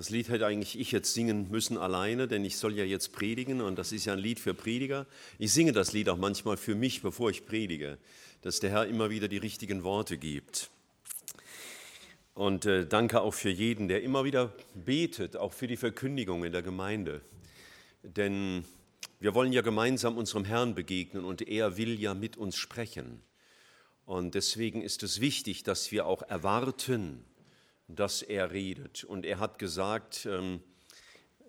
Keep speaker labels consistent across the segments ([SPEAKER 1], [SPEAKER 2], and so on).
[SPEAKER 1] Das Lied hätte eigentlich ich jetzt singen müssen alleine, denn ich soll ja jetzt predigen und das ist ja ein Lied für Prediger. Ich singe das Lied auch manchmal für mich, bevor ich predige, dass der Herr immer wieder die richtigen Worte gibt. Und äh, danke auch für jeden, der immer wieder betet, auch für die Verkündigung in der Gemeinde. Denn wir wollen ja gemeinsam unserem Herrn begegnen und er will ja mit uns sprechen. Und deswegen ist es wichtig, dass wir auch erwarten, dass er redet. Und er hat gesagt, ähm,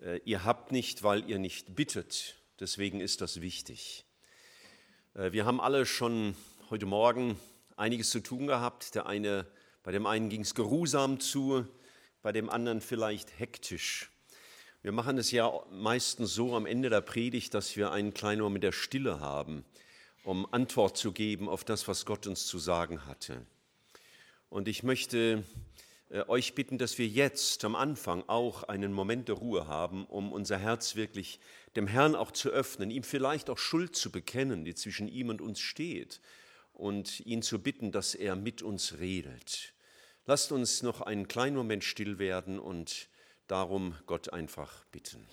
[SPEAKER 1] äh, ihr habt nicht, weil ihr nicht bittet. Deswegen ist das wichtig. Äh, wir haben alle schon heute Morgen einiges zu tun gehabt. Der eine, bei dem einen ging es geruhsam zu, bei dem anderen vielleicht hektisch. Wir machen es ja meistens so am Ende der Predigt, dass wir einen kleinen Moment der Stille haben, um Antwort zu geben auf das, was Gott uns zu sagen hatte. Und ich möchte euch bitten, dass wir jetzt am Anfang auch einen Moment der Ruhe haben, um unser Herz wirklich dem Herrn auch zu öffnen, ihm vielleicht auch Schuld zu bekennen, die zwischen ihm und uns steht, und ihn zu bitten, dass er mit uns redet. Lasst uns noch einen kleinen Moment still werden und darum Gott einfach bitten.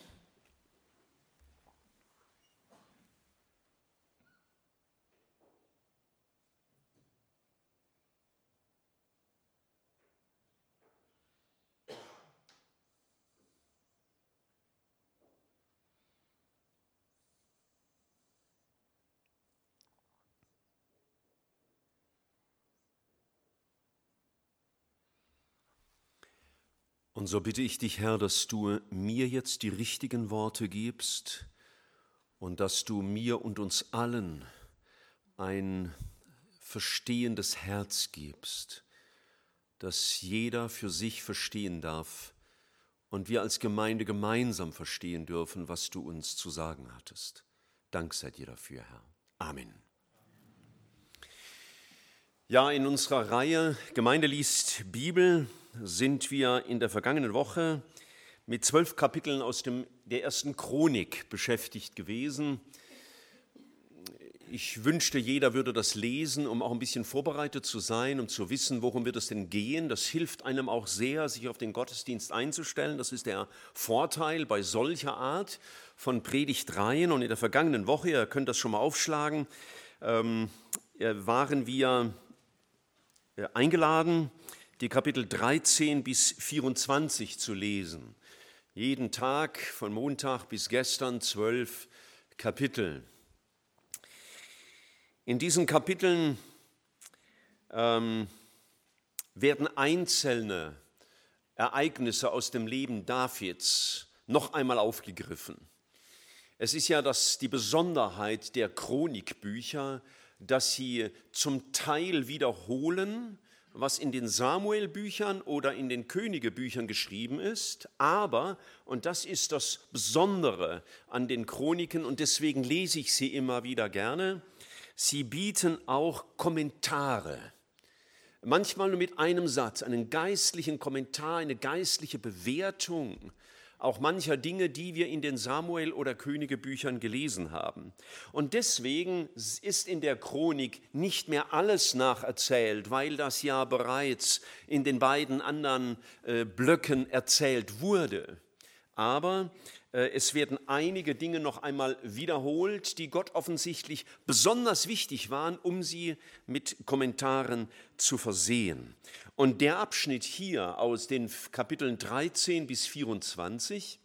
[SPEAKER 1] Und so bitte ich dich, Herr, dass du mir jetzt die richtigen Worte gibst und dass du mir und uns allen ein verstehendes Herz gibst, dass jeder für sich verstehen darf und wir als Gemeinde gemeinsam verstehen dürfen, was du uns zu sagen hattest. Dank sei dir dafür, Herr. Amen. Ja, in unserer Reihe Gemeinde liest Bibel sind wir in der vergangenen Woche mit zwölf Kapiteln aus dem, der ersten Chronik beschäftigt gewesen. Ich wünschte, jeder würde das lesen, um auch ein bisschen vorbereitet zu sein, um zu wissen, worum wird es denn gehen. Das hilft einem auch sehr, sich auf den Gottesdienst einzustellen. Das ist der Vorteil bei solcher Art von Predigtreihen. Und in der vergangenen Woche, ihr könnt das schon mal aufschlagen, ähm, waren wir äh, eingeladen, die Kapitel 13 bis 24 zu lesen. Jeden Tag von Montag bis gestern zwölf Kapitel. In diesen Kapiteln ähm, werden einzelne Ereignisse aus dem Leben Davids noch einmal aufgegriffen. Es ist ja das, die Besonderheit der Chronikbücher, dass sie zum Teil wiederholen, was in den Samuel-Büchern oder in den Königebüchern geschrieben ist, aber, und das ist das Besondere an den Chroniken, und deswegen lese ich sie immer wieder gerne, sie bieten auch Kommentare. Manchmal nur mit einem Satz, einen geistlichen Kommentar, eine geistliche Bewertung auch mancher Dinge, die wir in den Samuel- oder Königebüchern gelesen haben. Und deswegen ist in der Chronik nicht mehr alles nacherzählt, weil das ja bereits in den beiden anderen äh, Blöcken erzählt wurde. Aber äh, es werden einige Dinge noch einmal wiederholt, die Gott offensichtlich besonders wichtig waren, um sie mit Kommentaren zu versehen. Und der Abschnitt hier aus den Kapiteln 13 bis 24,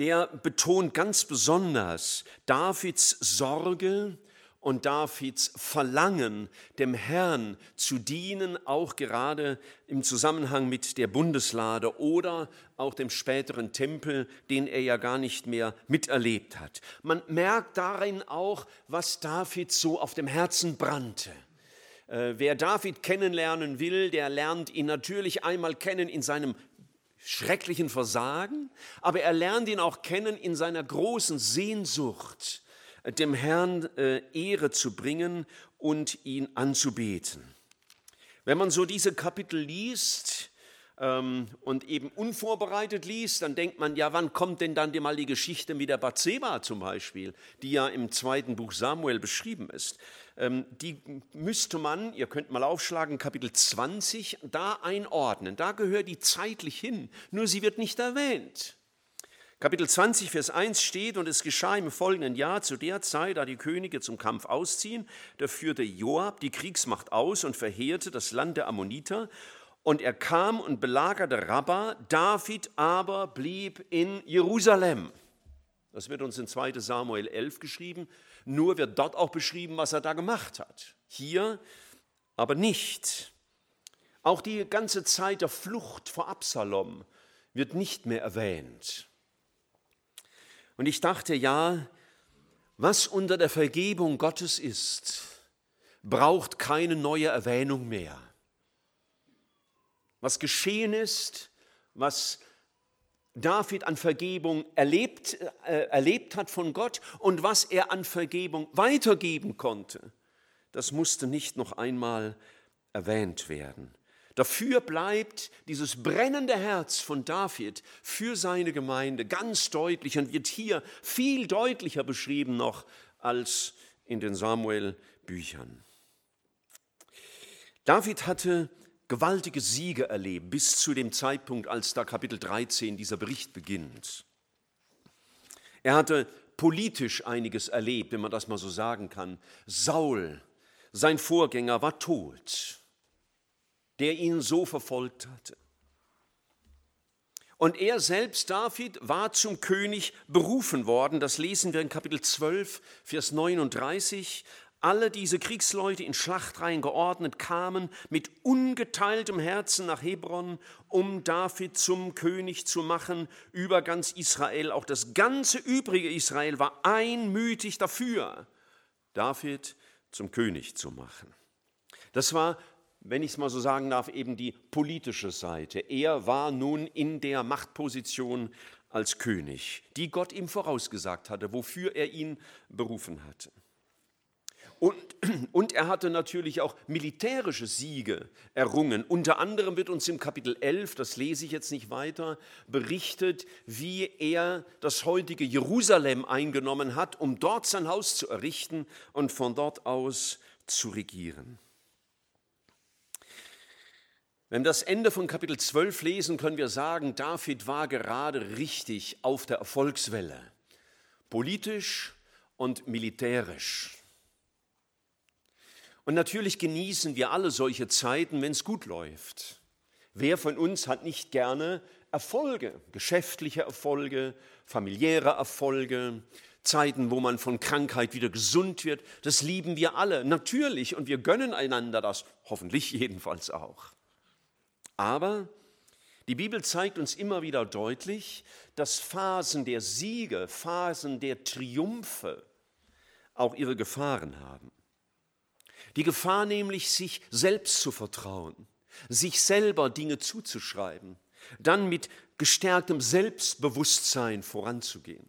[SPEAKER 1] der betont ganz besonders Davids Sorge und Davids Verlangen, dem Herrn zu dienen, auch gerade im Zusammenhang mit der Bundeslade oder auch dem späteren Tempel, den er ja gar nicht mehr miterlebt hat. Man merkt darin auch, was David so auf dem Herzen brannte. Äh, wer David kennenlernen will, der lernt ihn natürlich einmal kennen in seinem schrecklichen Versagen, aber er lernt ihn auch kennen in seiner großen Sehnsucht dem Herrn äh, Ehre zu bringen und ihn anzubeten. Wenn man so diese Kapitel liest, ähm, und eben unvorbereitet liest, dann denkt man, ja, wann kommt denn dann mal die Geschichte mit der Bathseba zum Beispiel, die ja im zweiten Buch Samuel beschrieben ist. Ähm, die müsste man, ihr könnt mal aufschlagen, Kapitel 20, da einordnen. Da gehört die zeitlich hin, nur sie wird nicht erwähnt. Kapitel 20, Vers 1 steht, und es geschah im folgenden Jahr, zu der Zeit, da die Könige zum Kampf ausziehen, da führte Joab die Kriegsmacht aus und verheerte das Land der Ammoniter. Und er kam und belagerte Rabba, David aber blieb in Jerusalem. Das wird uns in 2 Samuel 11 geschrieben. Nur wird dort auch beschrieben, was er da gemacht hat. Hier aber nicht. Auch die ganze Zeit der Flucht vor Absalom wird nicht mehr erwähnt. Und ich dachte, ja, was unter der Vergebung Gottes ist, braucht keine neue Erwähnung mehr. Was geschehen ist, was David an Vergebung erlebt, äh, erlebt hat von Gott und was er an Vergebung weitergeben konnte, das musste nicht noch einmal erwähnt werden. Dafür bleibt dieses brennende Herz von David für seine Gemeinde ganz deutlich und wird hier viel deutlicher beschrieben noch als in den Samuel-Büchern. David hatte gewaltige Siege erlebt bis zu dem Zeitpunkt, als da Kapitel 13 dieser Bericht beginnt. Er hatte politisch einiges erlebt, wenn man das mal so sagen kann. Saul, sein Vorgänger, war tot der ihn so verfolgt hatte. Und er selbst, David, war zum König berufen worden. Das lesen wir in Kapitel 12, Vers 39. Alle diese Kriegsleute in Schlachtreihen geordnet kamen mit ungeteiltem Herzen nach Hebron, um David zum König zu machen über ganz Israel. Auch das ganze übrige Israel war einmütig dafür, David zum König zu machen. Das war wenn ich es mal so sagen darf, eben die politische Seite. Er war nun in der Machtposition als König, die Gott ihm vorausgesagt hatte, wofür er ihn berufen hatte. Und, und, er hatte natürlich auch militärische Siege errungen. Unter anderem wird uns im Kapitel 11, das lese ich jetzt nicht weiter, berichtet, wie er das heutige Jerusalem eingenommen hat, um dort sein Haus zu errichten und von dort aus zu regieren. Wenn wir das Ende von Kapitel 12 lesen, können wir sagen, David war gerade richtig auf der Erfolgswelle, politisch und militärisch. Und natürlich genießen wir alle solche Zeiten, wenn es gut läuft. Wer von uns hat nicht gerne Erfolge, geschäftliche Erfolge, familiäre Erfolge, Zeiten, wo man von Krankheit wieder gesund wird? Das lieben wir alle, natürlich, und wir gönnen einander das, hoffentlich jedenfalls auch. Aber die Bibel zeigt uns immer wieder deutlich, dass Phasen der Siege, Phasen der Triumphe auch ihre Gefahren haben. Die Gefahr nämlich, sich selbst zu vertrauen, sich selber Dinge zuzuschreiben, dann mit gestärktem Selbstbewusstsein voranzugehen.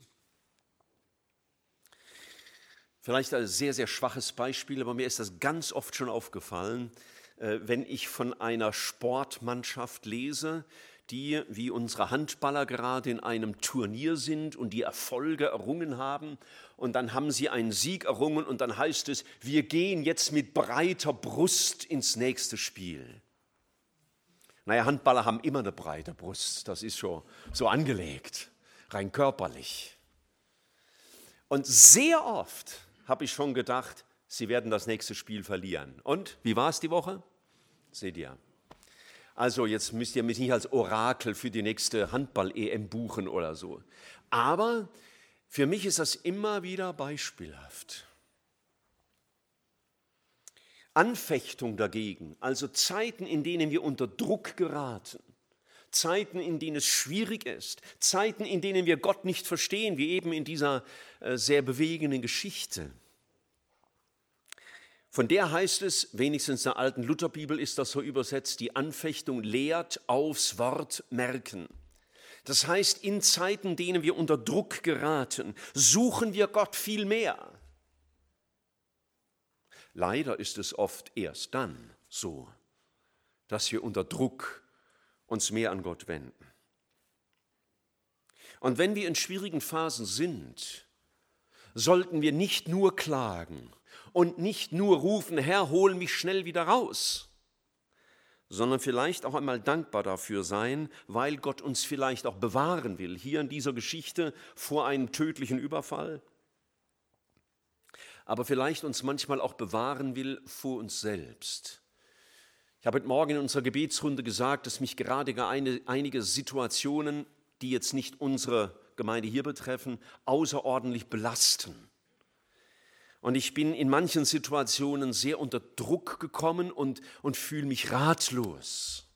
[SPEAKER 1] Vielleicht ein sehr, sehr schwaches Beispiel, aber mir ist das ganz oft schon aufgefallen. Äh, wenn ich von einer Sportmannschaft lese, die wie unsere Handballer gerade in einem Turnier sind und die Erfolge errungen haben. Und dann haben sie einen Sieg errungen und dann heißt es, wir gehen jetzt mit breiter Brust ins nächste Spiel. Naja, Handballer haben immer eine breite Brust, das ist schon so angelegt, rein körperlich. Und sehr oft habe ich schon gedacht, sie werden das nächste Spiel verlieren. Und wie war es die Woche? Seht ihr. Also jetzt müsst ihr mich nicht als Orakel für die nächste Handball-EM buchen oder so. Aber für mich ist das immer wieder beispielhaft. Anfechtung dagegen, also Zeiten, in denen wir unter Druck geraten, Zeiten, in denen es schwierig ist, Zeiten, in denen wir Gott nicht verstehen, wie eben in dieser äh, sehr bewegenden Geschichte. Von der heißt es, wenigstens in der alten Lutherbibel ist das so übersetzt, die Anfechtung lehrt aufs Wort merken. Das heißt, in Zeiten, denen wir unter Druck geraten, suchen wir Gott viel mehr. Leider ist es oft erst dann so, dass wir unter Druck uns mehr an Gott wenden. Und wenn wir in schwierigen Phasen sind, sollten wir nicht nur klagen und nicht nur rufen, Herr, hol mich schnell wieder raus, sondern vielleicht auch einmal dankbar dafür sein, weil Gott uns vielleicht auch bewahren will, hier in dieser Geschichte vor einem tödlichen Überfall, aber vielleicht uns manchmal auch bewahren will vor uns selbst. Ich habe heute Morgen in unserer Gebetsrunde gesagt, dass mich gerade einige Situationen, die jetzt nicht unsere Gemeinde hier betreffen, außerordentlich belasten. Und ich bin in manchen Situationen sehr unter Druck gekommen und, und fühle mich ratlos.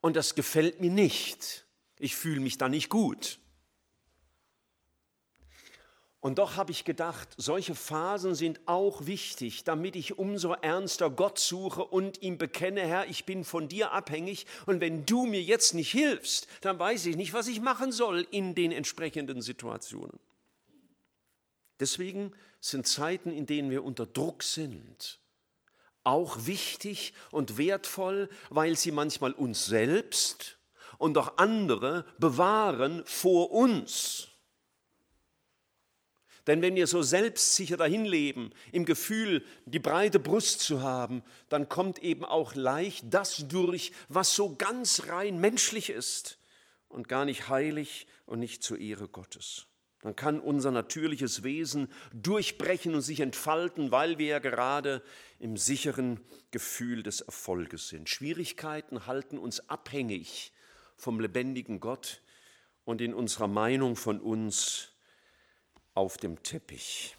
[SPEAKER 1] Und das gefällt mir nicht. Ich fühle mich da nicht gut. Und doch habe ich gedacht, solche Phasen sind auch wichtig, damit ich umso ernster Gott suche und ihm bekenne, Herr, ich bin von dir abhängig und wenn du mir jetzt nicht hilfst, dann weiß ich nicht, was ich machen soll in den entsprechenden Situationen. Deswegen sind Zeiten, in denen wir unter Druck sind, auch wichtig und wertvoll, weil sie manchmal uns selbst und auch andere bewahren vor uns. Denn wenn wir so selbstsicher dahin leben, im Gefühl, die breite Brust zu haben, dann kommt eben auch leicht das durch, was so ganz rein menschlich ist und gar nicht heilig und nicht zur Ehre Gottes. Dann kann unser natürliches Wesen durchbrechen und sich entfalten, weil wir ja gerade im sicheren Gefühl des Erfolges sind. Schwierigkeiten halten uns abhängig vom lebendigen Gott und in unserer Meinung von uns auf dem Teppich.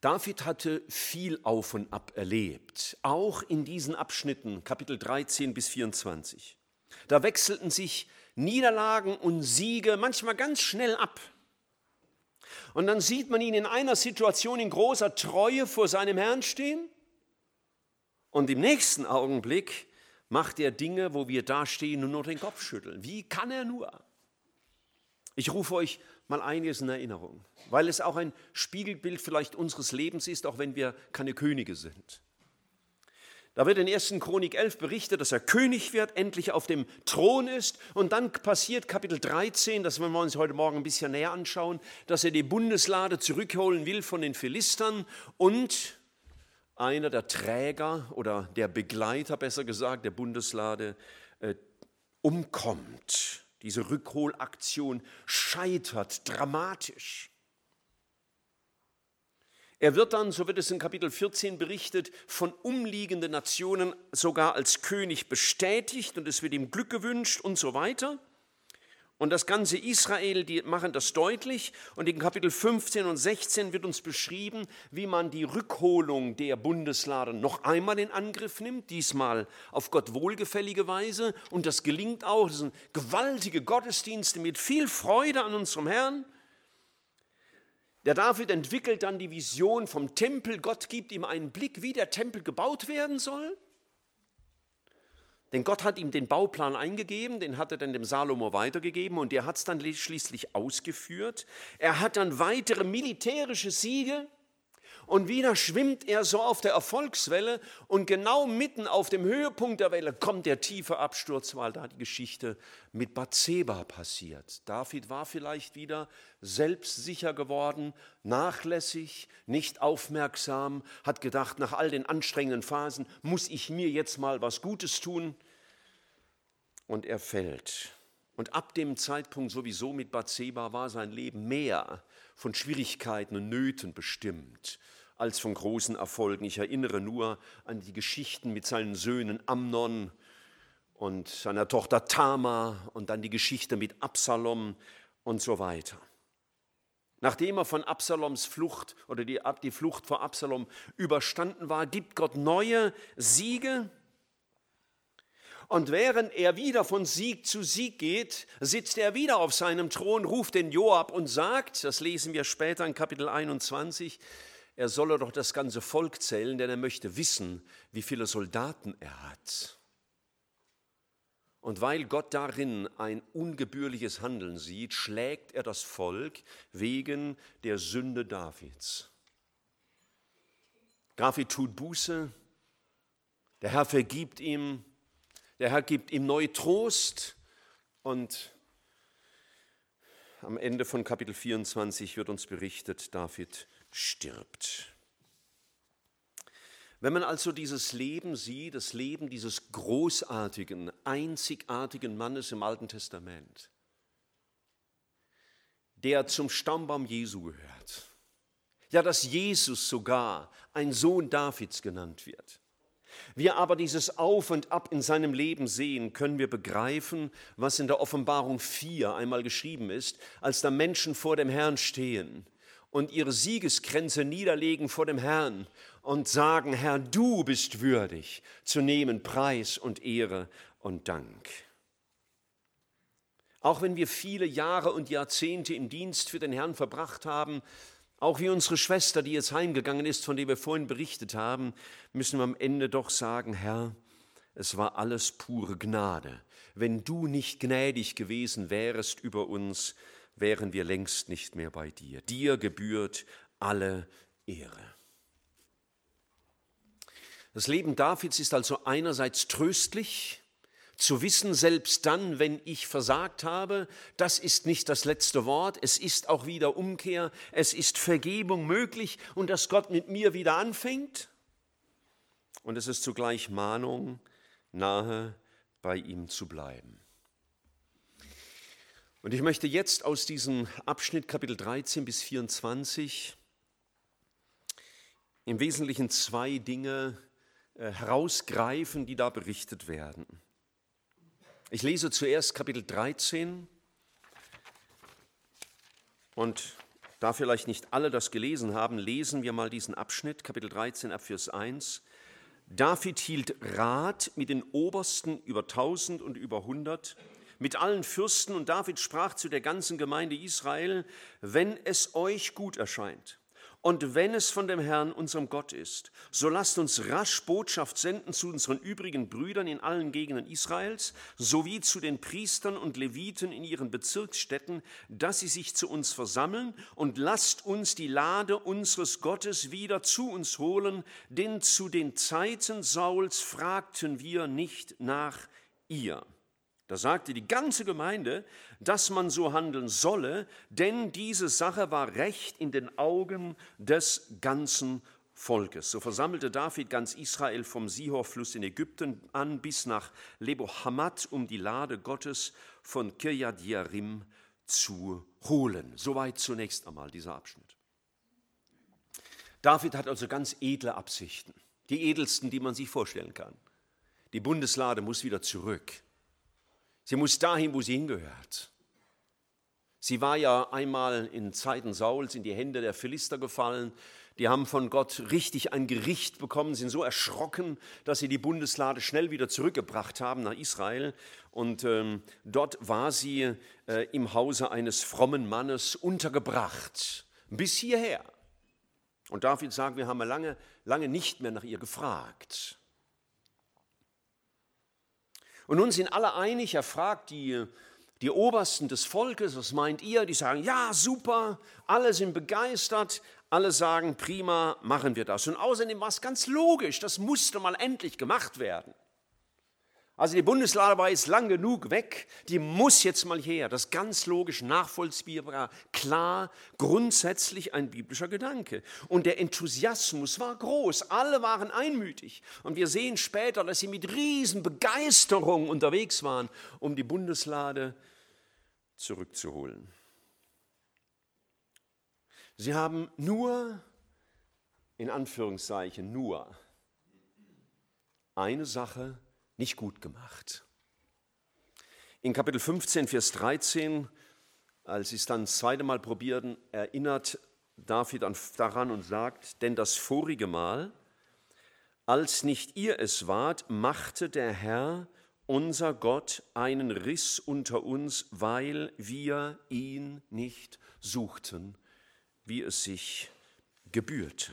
[SPEAKER 1] David hatte viel auf und ab erlebt, auch in diesen Abschnitten, Kapitel 13 bis 24. Da wechselten sich Niederlagen und Siege manchmal ganz schnell ab. Und dann sieht man ihn in einer Situation in großer Treue vor seinem Herrn stehen und im nächsten Augenblick macht er Dinge, wo wir da stehen und nur den Kopf schütteln. Wie kann er nur? Ich rufe euch mal einiges in Erinnerung, weil es auch ein Spiegelbild vielleicht unseres Lebens ist, auch wenn wir keine Könige sind. Da wird in 1. Chronik 11 berichtet, dass er König wird, endlich auf dem Thron ist. Und dann passiert Kapitel 13, das wollen wir uns heute Morgen ein bisschen näher anschauen, dass er die Bundeslade zurückholen will von den Philistern und einer der Träger oder der Begleiter, besser gesagt, der Bundeslade äh, umkommt. Diese Rückholaktion scheitert dramatisch. Er wird dann, so wird es in Kapitel 14 berichtet, von umliegenden Nationen sogar als König bestätigt und es wird ihm Glück gewünscht und so weiter. Und das ganze Israel, die machen das deutlich. Und in Kapitel 15 und 16 wird uns beschrieben, wie man die Rückholung der Bundeslade noch einmal in Angriff nimmt, diesmal auf Gott wohlgefällige Weise. Und das gelingt auch. Das sind gewaltige Gottesdienste mit viel Freude an unserem Herrn. Der David entwickelt dann die Vision vom Tempel. Gott gibt ihm einen Blick, wie der Tempel gebaut werden soll. Denn Gott hat ihm den Bauplan eingegeben, den hat er dann dem Salomo weitergegeben und der hat es dann schließlich ausgeführt. Er hat dann weitere militärische Siege und wieder schwimmt er so auf der Erfolgswelle und genau mitten auf dem Höhepunkt der Welle kommt der tiefe Absturz, weil da die Geschichte mit Bathseba passiert. David war vielleicht wieder selbstsicher geworden, nachlässig, nicht aufmerksam, hat gedacht, nach all den anstrengenden Phasen muss ich mir jetzt mal was Gutes tun. Und er fällt. Und ab dem Zeitpunkt sowieso mit Bathseba war sein Leben mehr von Schwierigkeiten und Nöten bestimmt als von großen Erfolgen. Ich erinnere nur an die Geschichten mit seinen Söhnen Amnon und seiner Tochter Tamar und dann die Geschichte mit Absalom und so weiter. Nachdem er von Absaloms Flucht oder die, die Flucht vor Absalom überstanden war, gibt Gott neue Siege. Und während er wieder von Sieg zu Sieg geht, sitzt er wieder auf seinem Thron, ruft den Joab und sagt, das lesen wir später in Kapitel 21, er solle doch das ganze Volk zählen, denn er möchte wissen, wie viele Soldaten er hat. Und weil Gott darin ein ungebührliches Handeln sieht, schlägt er das Volk wegen der Sünde Davids. David tut Buße, der Herr vergibt ihm, Der Herr gibt ihm neu Trost und am Ende von Kapitel 24 wird uns berichtet, David stirbt. Wenn man also dieses Leben sieht, das Leben dieses großartigen, einzigartigen Mannes im Alten Testament, der zum Stammbaum Jesu gehört, ja, dass Jesus sogar ein Sohn Davids genannt wird. Wir aber dieses Auf und Ab in seinem Leben sehen, können wir begreifen, was in der Offenbarung 4 einmal geschrieben ist, als da Menschen vor dem Herrn stehen und ihre Siegesgrenze niederlegen vor dem Herrn und sagen, Herr, du bist würdig zu nehmen Preis und Ehre und Dank. Auch wenn wir viele Jahre und Jahrzehnte im Dienst für den Herrn verbracht haben, auch wie unsere Schwester, die jetzt heimgegangen ist, von der wir vorhin berichtet haben, müssen wir am Ende doch sagen, Herr, es war alles pure Gnade. Wenn du nicht gnädig gewesen wärest über uns, wären wir längst nicht mehr bei dir. Dir gebührt alle Ehre. Das Leben Davids ist also einerseits tröstlich, zu wissen, selbst dann, wenn ich versagt habe, das ist nicht das letzte Wort, es ist auch wieder Umkehr, es ist Vergebung möglich und dass Gott mit mir wieder anfängt. Und es ist zugleich Mahnung, nahe bei ihm zu bleiben. Und ich möchte jetzt aus diesem Abschnitt Kapitel 13 bis 24 im Wesentlichen zwei Dinge äh, herausgreifen, die da berichtet werden. Ich lese zuerst Kapitel 13 und da vielleicht nicht alle das gelesen haben, lesen wir mal diesen Abschnitt, Kapitel 13 ab Vers 1. David hielt Rat mit den Obersten über 1000 und über 100 mit allen Fürsten und David sprach zu der ganzen Gemeinde Israel, wenn es euch gut erscheint und wenn es von dem Herrn, unserem Gott ist, so lasst uns rasch Botschaft senden zu unseren übrigen Brüdern in allen Gegenden Israels, sowie zu den Priestern und Leviten in ihren Bezirksstädten, dass sie sich zu uns versammeln und lasst uns die Lade unseres Gottes wieder zu uns holen, denn zu den Zeiten Sauls fragten wir nicht nach ihr. Da sagte die ganze Gemeinde, dass man so handeln solle, denn diese Sache war recht in den Augen des ganzen Volkes. So versammelte David ganz Israel vom Sihor-Fluss in Ägypten an bis nach Lebo-Hamat, um die Lade Gottes von Kirjat Jearim zu holen. Soweit zunächst einmal dieser Abschnitt. David hat also ganz edle Absichten, die edelsten, die man sich vorstellen kann. Die Bundeslade muss wieder zurück. Sie muss dahin, wo sie hingehört. Sie war ja einmal in Zeiten Sauls in die Hände der Philister gefallen. Die haben von Gott richtig ein Gericht bekommen, sind so erschrocken, dass sie die Bundeslade schnell wieder zurückgebracht haben nach Israel. Und ähm, dort war sie äh, im Hause eines frommen Mannes untergebracht, bis hierher. Und David sagt, wir haben lange, lange nicht mehr nach ihr gefragt. Und nun sind alle einig, er fragt die, die Obersten des Volkes, was meint ihr? Die sagen, ja, super, alle sind begeistert, alle sagen, prima, machen wir das. Und außerdem war es ganz logisch, das musste mal endlich gemacht werden. Also die Bundeslade war jetzt lang genug weg, die muss jetzt mal her. Das ist ganz logisch, nachvollziehbar, klar, grundsätzlich ein biblischer Gedanke. Und der Enthusiasmus war groß, alle waren einmütig. Und wir sehen später, dass sie mit Riesenbegeisterung unterwegs waren, um die Bundeslade zurückzuholen. Sie haben nur, in Anführungszeichen, nur eine Sache nicht gut gemacht. In Kapitel 15, Vers 13, als sie es dann das zweite Mal probierten, erinnert David daran und sagt, denn das vorige Mal, als nicht ihr es wart, machte der Herr, unser Gott, einen Riss unter uns, weil wir ihn nicht suchten, wie es sich gebührte.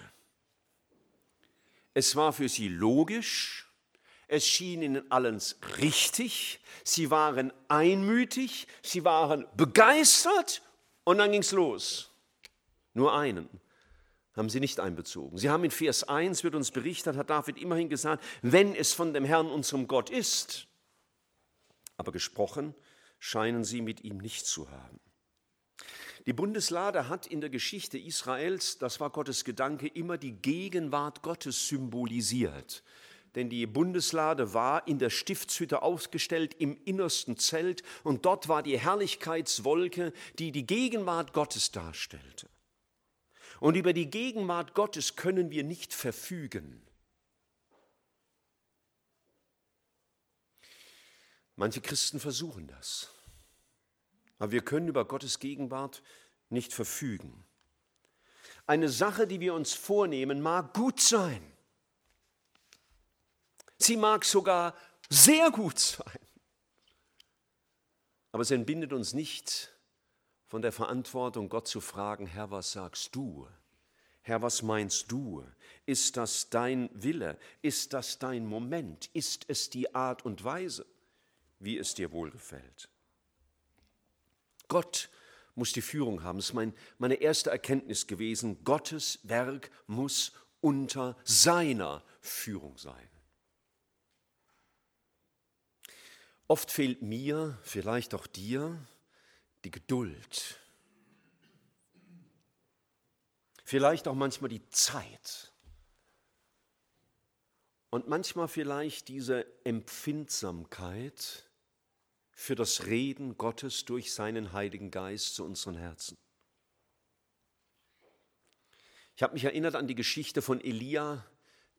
[SPEAKER 1] Es war für sie logisch, es schien ihnen alles richtig, sie waren einmütig, sie waren begeistert und dann ging es los. Nur einen haben sie nicht einbezogen. Sie haben in Vers 1, wird uns berichtet, hat David immerhin gesagt, wenn es von dem Herrn, unserem Gott ist. aber gesprochen scheinen sie mit ihm nicht zu haben. Die Bundeslade hat in der Geschichte Israels, das war Gottes Gedanke, immer die Gegenwart Gottes symbolisiert. Denn die Bundeslade war in der Stiftshütte aufgestellt im innersten Zelt und dort war die Herrlichkeitswolke, die die Gegenwart Gottes darstellte. Und über die Gegenwart Gottes können wir nicht verfügen. Manche Christen versuchen das. Aber wir können über Gottes Gegenwart nicht verfügen. Eine Sache, die wir uns vornehmen, mag gut sein. Sie mag sogar sehr gut sein. Aber es entbindet uns nicht von der Verantwortung, Gott zu fragen, Herr, was sagst du? Herr, was meinst du? Ist das dein Wille? Ist das dein Moment? Ist es die Art und Weise? wie es dir wohlgefällt. Gott muss die Führung haben. Das ist mein, meine erste Erkenntnis gewesen. Gottes Werk muss unter seiner Führung sein. Oft fehlt mir, vielleicht auch dir, die Geduld. Vielleicht auch manchmal die Zeit. Und manchmal vielleicht diese Empfindsamkeit, für das Reden Gottes durch seinen Heiligen Geist zu unseren Herzen. Ich habe mich erinnert an die Geschichte von Elia,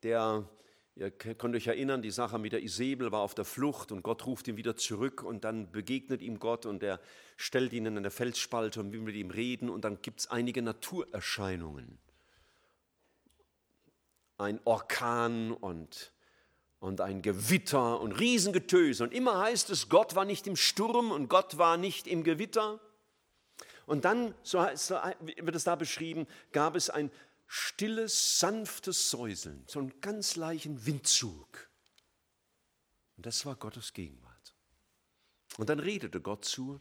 [SPEAKER 1] der, ihr könnt euch erinnern, die Sache mit der Isabel war auf der Flucht und Gott ruft ihn wieder zurück und dann begegnet ihm Gott und er stellt ihn in eine Felsspalte und will mit ihm reden und dann gibt es einige Naturerscheinungen. Ein Orkan und und ein Gewitter und Riesengetöse. Und immer heißt es, Gott war nicht im Sturm und Gott war nicht im Gewitter. Und dann, so wird es da beschrieben, gab es ein stilles, sanftes Säuseln, so einen ganz leichten Windzug. Und das war Gottes Gegenwart. Und dann redete Gott zu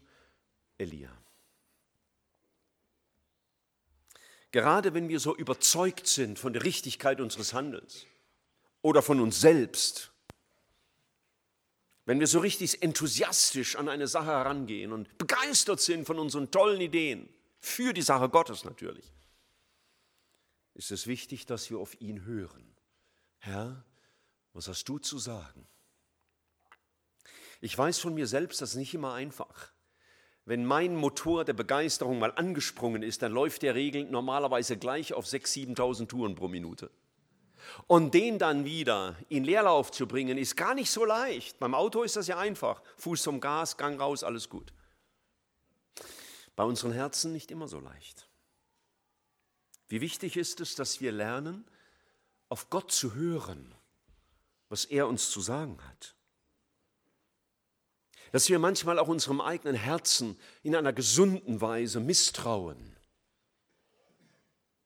[SPEAKER 1] Elia. Gerade wenn wir so überzeugt sind von der Richtigkeit unseres Handelns, oder von uns selbst. Wenn wir so richtig enthusiastisch an eine Sache herangehen und begeistert sind von unseren tollen Ideen, für die Sache Gottes natürlich, ist es wichtig, dass wir auf ihn hören. Herr, was hast du zu sagen? Ich weiß von mir selbst, das ist nicht immer einfach. Wenn mein Motor der Begeisterung mal angesprungen ist, dann läuft der Regel normalerweise gleich auf 6.000, 7.000 Touren pro Minute. Und den dann wieder in Leerlauf zu bringen, ist gar nicht so leicht. Beim Auto ist das ja einfach. Fuß zum Gas, Gang raus, alles gut. Bei unseren Herzen nicht immer so leicht. Wie wichtig ist es, dass wir lernen, auf Gott zu hören, was er uns zu sagen hat. Dass wir manchmal auch unserem eigenen Herzen in einer gesunden Weise misstrauen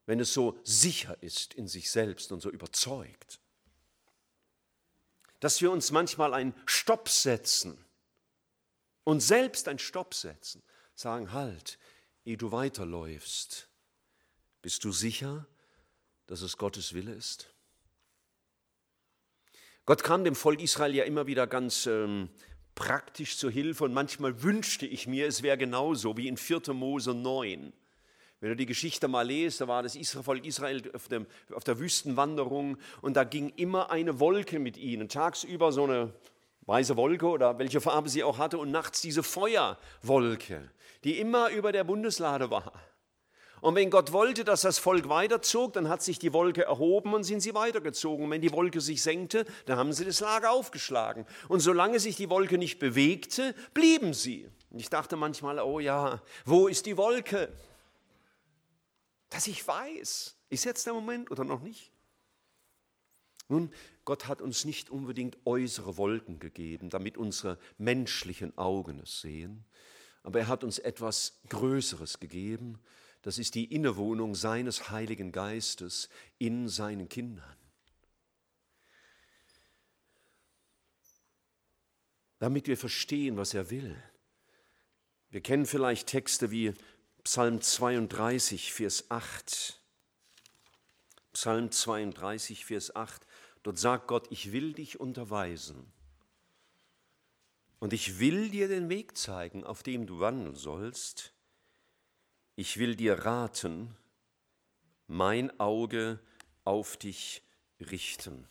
[SPEAKER 1] wenn es so sicher ist in sich selbst und so überzeugt. Dass wir uns manchmal einen Stopp setzen und selbst einen Stopp setzen, sagen, halt, ehe du weiterläufst, bist du sicher, dass es Gottes Wille ist? Gott kam dem Volk Israel ja immer wieder ganz ähm, praktisch zur Hilfe und manchmal wünschte ich mir, es wäre genauso wie in 4. Mose 9. Wenn du die Geschichte mal liest, da war das Volk Israel auf, dem, auf der Wüstenwanderung und da ging immer eine Wolke mit ihnen. Tagsüber so eine weiße Wolke oder welche Farbe sie auch hatte und nachts diese Feuerwolke, die immer über der Bundeslade war. Und wenn Gott wollte, dass das Volk weiterzog, dann hat sich die Wolke erhoben und sind sie weitergezogen. Und wenn die Wolke sich senkte, dann haben sie das Lager aufgeschlagen. Und solange sich die Wolke nicht bewegte, blieben sie. Und ich dachte manchmal, oh ja, wo ist die Wolke? dass ich weiß, ist jetzt der Moment oder noch nicht? Nun, Gott hat uns nicht unbedingt äußere Wolken gegeben, damit unsere menschlichen Augen es sehen, aber er hat uns etwas Größeres gegeben, das ist die Innewohnung seines Heiligen Geistes in seinen Kindern. Damit wir verstehen, was er will. Wir kennen vielleicht Texte wie Psalm 32, Vers 8. Psalm 32, Vers 8. Dort sagt Gott, ich will dich unterweisen. Und ich will dir den Weg zeigen, auf dem du wandeln sollst. Ich will dir raten, mein Auge auf dich richten.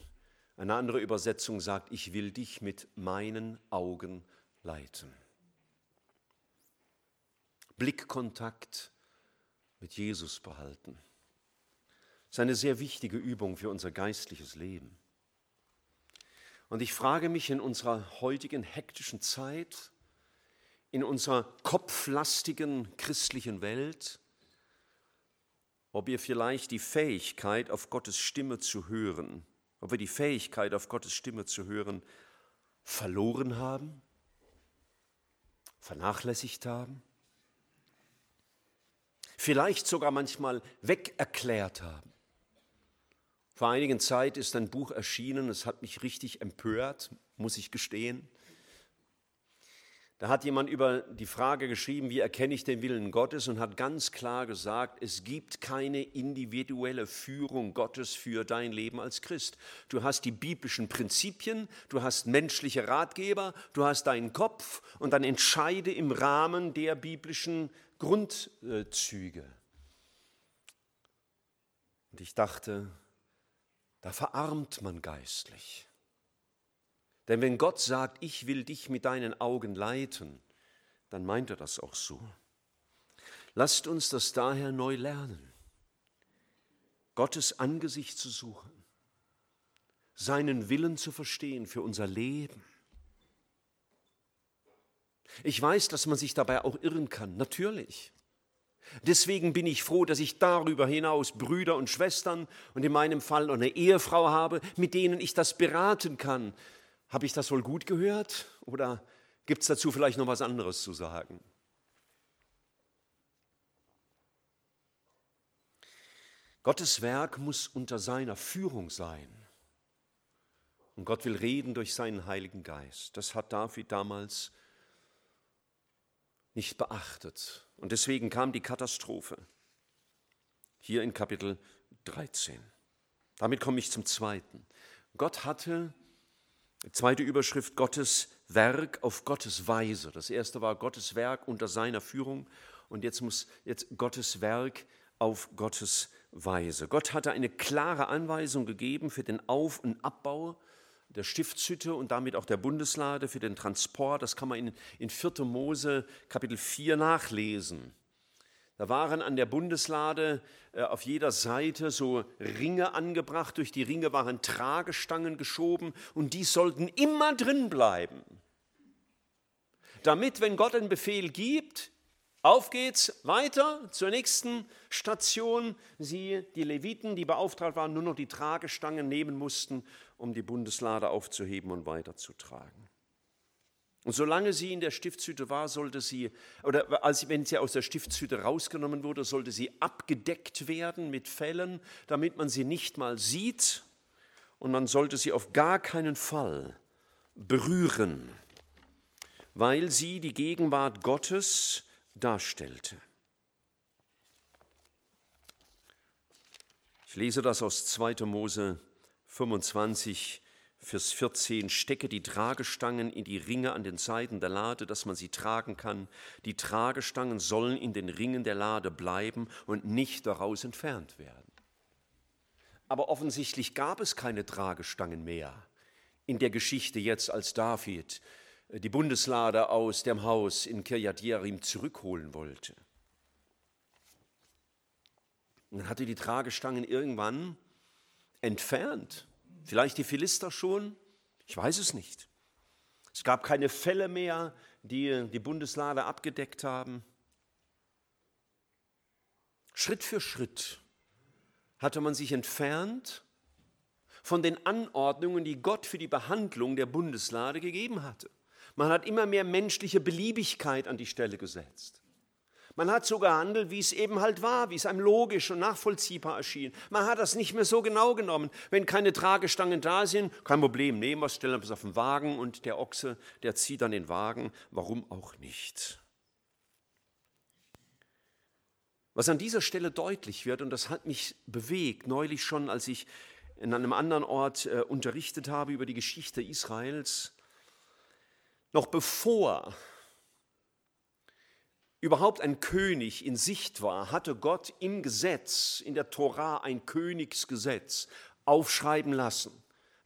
[SPEAKER 1] Eine andere Übersetzung sagt, ich will dich mit meinen Augen leiten. Blickkontakt mit Jesus behalten. Das ist eine sehr wichtige Übung für unser geistliches Leben. Und ich frage mich in unserer heutigen hektischen Zeit, in unserer kopflastigen christlichen Welt, ob wir vielleicht die Fähigkeit, auf Gottes Stimme zu hören, ob wir die Fähigkeit, auf Gottes Stimme zu hören, verloren haben, vernachlässigt haben, vielleicht sogar manchmal wegerklärt haben. Vor einigen Zeit ist ein Buch erschienen, es hat mich richtig empört, muss ich gestehen. Da hat jemand über die Frage geschrieben, wie erkenne ich den Willen Gottes und hat ganz klar gesagt, es gibt keine individuelle Führung Gottes für dein Leben als Christ. Du hast die biblischen Prinzipien, du hast menschliche Ratgeber, du hast deinen Kopf und dann entscheide im Rahmen der biblischen Grundzüge. Und ich dachte, da verarmt man geistlich. Denn wenn Gott sagt, ich will dich mit deinen Augen leiten, dann meint er das auch so. Lasst uns das daher neu lernen, Gottes Angesicht zu suchen, seinen Willen zu verstehen für unser Leben. Ich weiß, dass man sich dabei auch irren kann, natürlich. Deswegen bin ich froh, dass ich darüber hinaus Brüder und Schwestern und in meinem Fall eine Ehefrau habe, mit denen ich das beraten kann, habe ich das wohl gut gehört oder gibt es dazu vielleicht noch was anderes zu sagen? Gottes Werk muss unter seiner Führung sein. Und Gott will reden durch seinen Heiligen Geist. Das hat David damals nicht beachtet. Und deswegen kam die Katastrophe. Hier in Kapitel 13. Damit komme ich zum zweiten. Gott hatte Zweite Überschrift Gottes Werk auf Gottes Weise. Das erste war Gottes Werk unter seiner Führung und jetzt muss jetzt Gottes Werk auf Gottes Weise. Gott hatte eine klare Anweisung gegeben für den Auf- und Abbau der Stiftshütte und damit auch der Bundeslade, für den Transport. Das kann man in, in 4. Mose Kapitel 4 nachlesen. Da waren an der Bundeslade äh, auf jeder Seite so Ringe angebracht. Durch die Ringe waren Tragestangen geschoben und die sollten immer drin bleiben. Damit, wenn Gott einen Befehl gibt, auf geht's weiter zur nächsten Station. Sie, die Leviten, die beauftragt waren, nur noch die Tragestangen nehmen mussten, um die Bundeslade aufzuheben und weiterzutragen. Und solange sie in der Stiftshütte war, sollte sie, oder als, wenn sie aus der Stiftshütte rausgenommen wurde, sollte sie abgedeckt werden mit Fellen, damit man sie nicht mal sieht. Und man sollte sie auf gar keinen Fall berühren, weil sie die Gegenwart Gottes darstellte. Ich lese das aus 2. Mose 25, Vers 14, stecke die Tragestangen in die Ringe an den Seiten der Lade, dass man sie tragen kann. Die Tragestangen sollen in den Ringen der Lade bleiben und nicht daraus entfernt werden. Aber offensichtlich gab es keine Tragestangen mehr in der Geschichte jetzt, als David äh, die Bundeslade aus dem Haus in Kirjat Jearim zurückholen wollte. Und dann hatte die Tragestangen irgendwann entfernt Vielleicht die Philister schon? Ich weiß es nicht. Es gab keine Fälle mehr, die die Bundeslade abgedeckt haben. Schritt für Schritt hatte man sich entfernt von den Anordnungen, die Gott für die Behandlung der Bundeslade gegeben hatte. Man hat immer mehr menschliche Beliebigkeit an die Stelle gesetzt. Man hat so gehandelt, wie es eben halt war, wie es einem logisch und nachvollziehbar erschien. Man hat das nicht mehr so genau genommen. Wenn keine Tragestangen da sind, kein Problem, nehmen wir es, stellen wir es auf den Wagen und der Ochse, der zieht dann den Wagen. Warum auch nicht? Was an dieser Stelle deutlich wird, und das hat mich bewegt, neulich schon, als ich in einem anderen Ort äh, unterrichtet habe über die Geschichte Israels, Noch bevor überhaupt ein König in Sicht war, hatte Gott im Gesetz, in der Tora ein Königsgesetz aufschreiben lassen.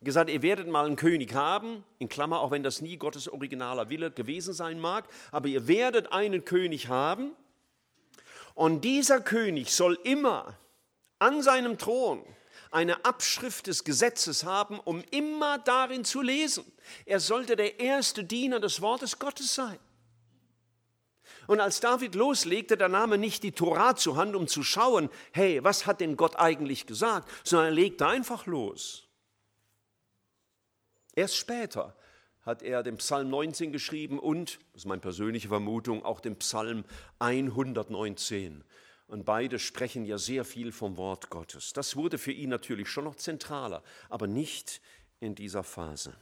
[SPEAKER 1] Gesagt, ihr werdet mal einen König haben, in Klammer, auch wenn das nie Gottes originaler Wille gewesen sein mag, aber ihr werdet einen König haben und dieser König soll immer an seinem Thron eine Abschrift des Gesetzes haben, um immer darin zu lesen. Er sollte der erste Diener des Wortes Gottes sein. Und als David loslegte, da nahm er nicht die Tora zur Hand, um zu schauen, hey, was hat denn Gott eigentlich gesagt, sondern er legte einfach los. Erst später hat er den Psalm 19 geschrieben und, das ist meine persönliche Vermutung, auch den Psalm 119. Und beide sprechen ja sehr viel vom Wort Gottes. Das wurde für ihn natürlich schon noch zentraler, aber nicht in dieser Phase.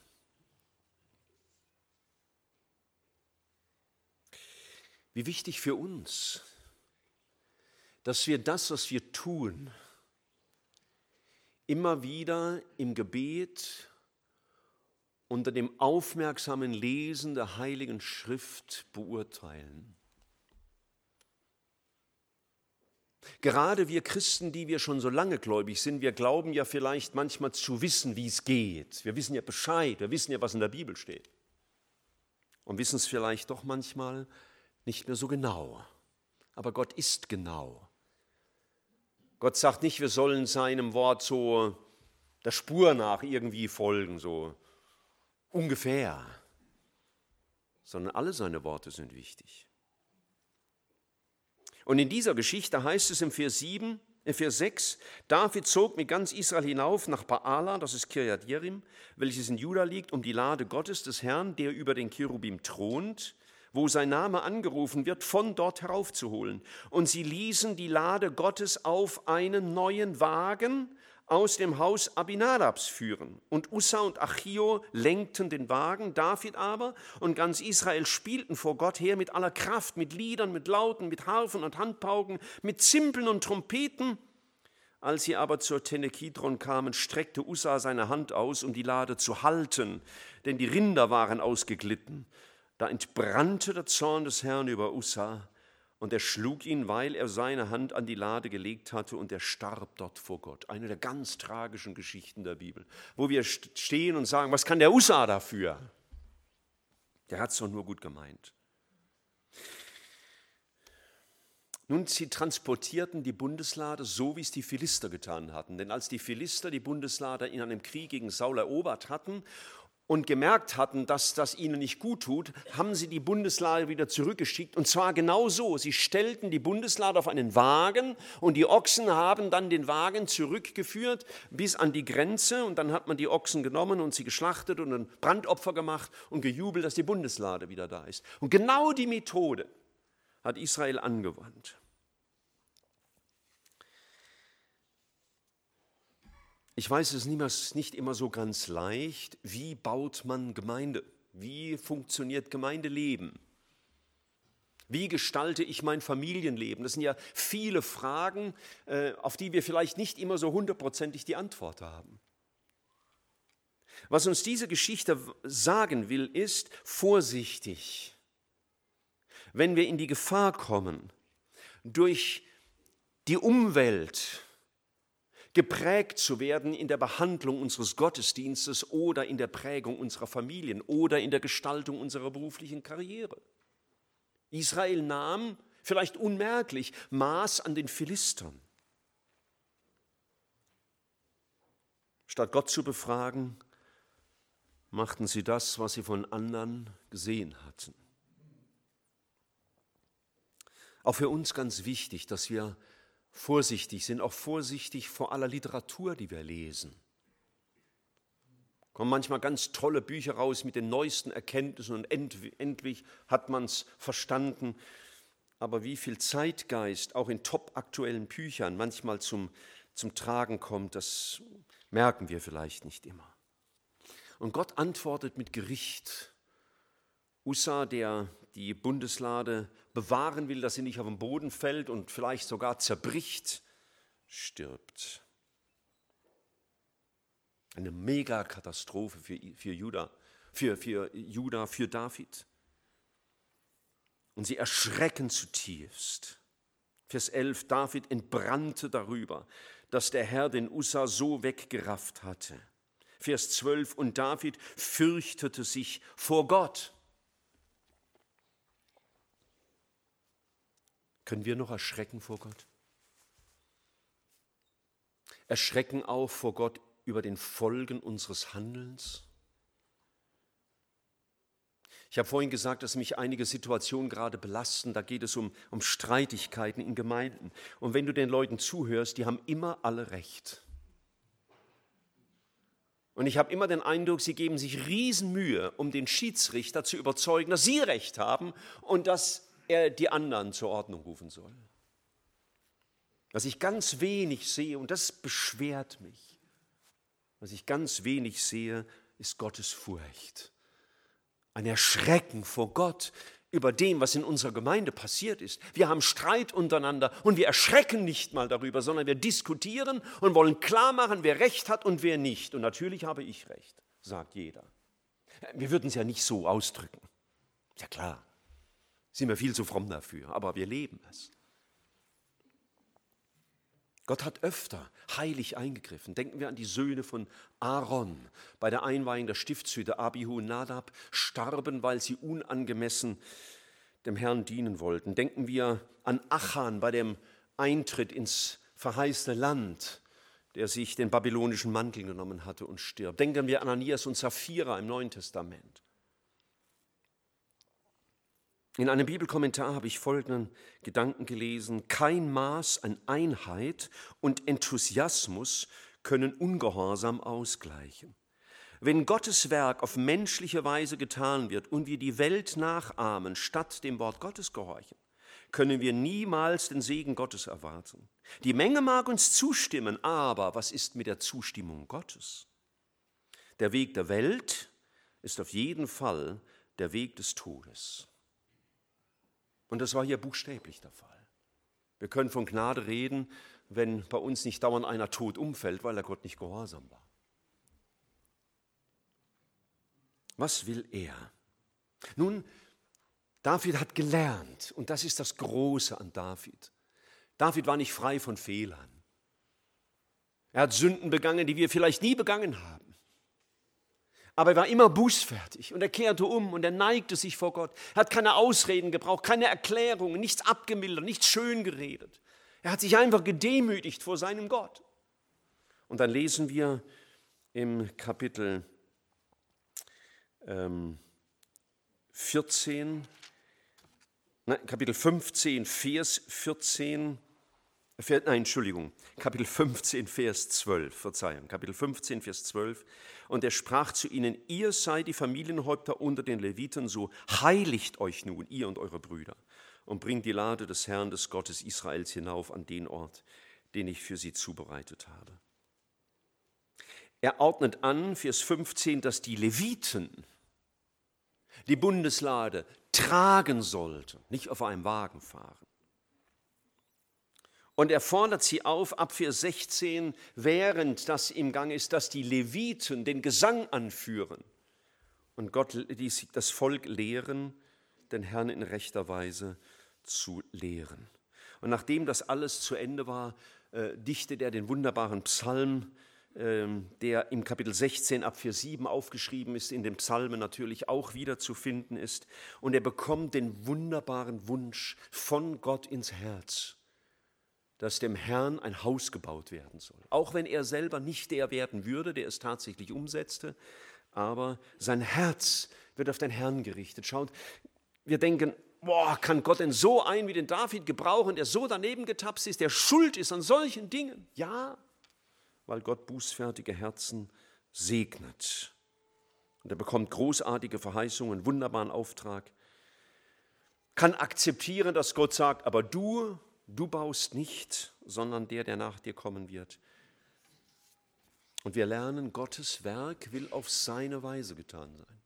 [SPEAKER 1] Wie wichtig für uns, dass wir das, was wir tun, immer wieder im Gebet unter dem aufmerksamen Lesen der Heiligen Schrift beurteilen. Gerade wir Christen, die wir schon so lange gläubig sind, wir glauben ja vielleicht manchmal zu wissen, wie es geht. Wir wissen ja Bescheid, wir wissen ja, was in der Bibel steht. Und wissen es vielleicht doch manchmal nicht mehr so genau. Aber Gott ist genau. Gott sagt nicht, wir sollen seinem Wort so der Spur nach irgendwie folgen, so ungefähr, sondern alle seine Worte sind wichtig. Und in dieser Geschichte heißt es im Vers 7, in Vers 6, David zog mit ganz Israel hinauf nach Baala, das ist Kirjat Jerim, welches in Juda liegt, um die Lade Gottes des Herrn, der über den Cherubim thront, wo sein Name angerufen wird, von dort heraufzuholen. Und sie ließen die Lade Gottes auf einen neuen Wagen aus dem Haus Abinadabs führen. Und Ussa und Achio lenkten den Wagen, David aber und ganz Israel spielten vor Gott her mit aller Kraft, mit Liedern, mit Lauten, mit Harfen und Handpauken, mit Zimpeln und Trompeten. Als sie aber zur Tenekidron kamen, streckte Ussa seine Hand aus, um die Lade zu halten, denn die Rinder waren ausgeglitten. Da entbrannte der Zorn des Herrn über Ussa, und er schlug ihn, weil er seine Hand an die Lade gelegt hatte und er starb dort vor Gott. Eine der ganz tragischen Geschichten der Bibel, wo wir stehen und sagen, was kann der Usa dafür? Der hat es doch nur gut gemeint. Nun, sie transportierten die Bundeslade so, wie es die Philister getan hatten. Denn als die Philister die Bundeslade in einem Krieg gegen Saul erobert hatten und gemerkt hatten, dass das ihnen nicht gut tut, haben sie die Bundeslade wieder zurückgeschickt. Und zwar genau so. Sie stellten die Bundeslade auf einen Wagen und die Ochsen haben dann den Wagen zurückgeführt bis an die Grenze. Und dann hat man die Ochsen genommen und sie geschlachtet und ein Brandopfer gemacht und gejubelt, dass die Bundeslade wieder da ist. Und genau die Methode hat Israel angewandt. Ich weiß, es ist nicht immer so ganz leicht. Wie baut man Gemeinde? Wie funktioniert Gemeindeleben? Wie gestalte ich mein Familienleben? Das sind ja viele Fragen, äh, auf die wir vielleicht nicht immer so hundertprozentig die Antwort haben. Was uns diese Geschichte sagen will, ist vorsichtig. Wenn wir in die Gefahr kommen, durch die Umwelt, geprägt zu werden in der Behandlung unseres Gottesdienstes oder in der Prägung unserer Familien oder in der Gestaltung unserer beruflichen Karriere. Israel nahm, vielleicht unmerklich, Maß an den Philistern. Statt Gott zu befragen, machten sie das, was sie von anderen gesehen hatten. Auch für uns ganz wichtig, dass wir vorsichtig sind, auch vorsichtig vor aller Literatur, die wir lesen. Kommen manchmal ganz tolle Bücher raus mit den neuesten Erkenntnissen und endlich hat man es verstanden. Aber wie viel Zeitgeist auch in topaktuellen Büchern manchmal zum, zum Tragen kommt, das merken wir vielleicht nicht immer. Und Gott antwortet mit Gericht. Ussa, der die Bundeslade bewahren will, dass sie nicht auf den Boden fällt und vielleicht sogar zerbricht, stirbt. Eine Megakatastrophe für, für Juda für, für Juda, für David. Und sie erschrecken zutiefst. Vers 11, David entbrannte darüber, dass der Herr den Ussa so weggerafft hatte. Vers 12, und David fürchtete sich vor Gott. Können wir noch erschrecken vor Gott? Erschrecken auch vor Gott über den Folgen unseres Handelns? Ich habe vorhin gesagt, dass mich einige Situationen gerade belasten. Da geht es um, um Streitigkeiten in Gemeinden. Und wenn du den Leuten zuhörst, die haben immer alle Recht. Und ich habe immer den Eindruck, sie geben sich Riesenmühe, um den Schiedsrichter zu überzeugen, dass sie Recht haben und dass er die anderen zur Ordnung rufen soll. Was ich ganz wenig sehe, und das beschwert mich, was ich ganz wenig sehe, ist Gottes Furcht. Ein Erschrecken vor Gott über dem, was in unserer Gemeinde passiert ist. Wir haben Streit untereinander und wir erschrecken nicht mal darüber, sondern wir diskutieren und wollen klar machen, wer Recht hat und wer nicht. Und natürlich habe ich Recht, sagt jeder. Wir würden es ja nicht so ausdrücken. Ja klar, sind wir viel zu fromm dafür, aber wir leben es. Gott hat öfter heilig eingegriffen. Denken wir an die Söhne von Aaron. Bei der Einweihung der Stiftshütte Abihu und Nadab starben, weil sie unangemessen dem Herrn dienen wollten. Denken wir an Achan bei dem Eintritt ins verheißene Land, der sich den babylonischen Mantel genommen hatte und stirbt. Denken wir an Ananias und Sapphira im Neuen Testament. In einem Bibelkommentar habe ich folgenden Gedanken gelesen. Kein Maß an Einheit und Enthusiasmus können Ungehorsam ausgleichen. Wenn Gottes Werk auf menschliche Weise getan wird und wir die Welt nachahmen, statt dem Wort Gottes gehorchen, können wir niemals den Segen Gottes erwarten. Die Menge mag uns zustimmen, aber was ist mit der Zustimmung Gottes? Der Weg der Welt ist auf jeden Fall der Weg des Todes. Und das war hier buchstäblich der Fall. Wir können von Gnade reden, wenn bei uns nicht dauernd einer tot umfällt, weil er Gott nicht gehorsam war. Was will er? Nun, David hat gelernt, und das ist das Große an David. David war nicht frei von Fehlern. Er hat Sünden begangen, die wir vielleicht nie begangen haben. Aber er war immer bußfertig und er kehrte um und er neigte sich vor Gott. Er hat keine Ausreden gebraucht, keine Erklärungen, nichts abgemildert, nichts schön geredet. Er hat sich einfach gedemütigt vor seinem Gott. Und dann lesen wir im Kapitel ähm, 14, nein, Kapitel 15, Vers 14, nein, Entschuldigung, Kapitel 15, Vers 12, Verzeihung, Kapitel 15, Vers 12. Und er sprach zu ihnen, ihr seid die Familienhäupter unter den Leviten, so heiligt euch nun, ihr und eure Brüder, und bringt die Lade des Herrn, des Gottes Israels hinauf an den Ort, den ich für sie zubereitet habe. Er ordnet an, Vers 15, dass die Leviten die Bundeslade tragen sollten, nicht auf einem Wagen fahren. Und er fordert sie auf, ab Vers 16, während das im Gang ist, dass die Leviten den Gesang anführen und Gott das Volk lehren, den Herrn in rechter Weise zu lehren. Und nachdem das alles zu Ende war, äh, dichtet er den wunderbaren Psalm, äh, der im Kapitel 16 ab Vers 7 aufgeschrieben ist, in den Psalmen natürlich auch wieder zu finden ist. Und er bekommt den wunderbaren Wunsch von Gott ins Herz dass dem Herrn ein Haus gebaut werden soll. Auch wenn er selber nicht der werden würde, der es tatsächlich umsetzte, aber sein Herz wird auf den Herrn gerichtet. Schaut, wir denken, boah, kann Gott denn so einen wie den David gebrauchen, der so daneben getapst ist, der schuld ist an solchen Dingen? Ja, weil Gott bußfertige Herzen segnet. Und er bekommt großartige Verheißungen, wunderbaren Auftrag, kann akzeptieren, dass Gott sagt, aber du Du baust nicht, sondern der, der nach dir kommen wird. Und wir lernen, Gottes Werk will auf seine Weise getan sein.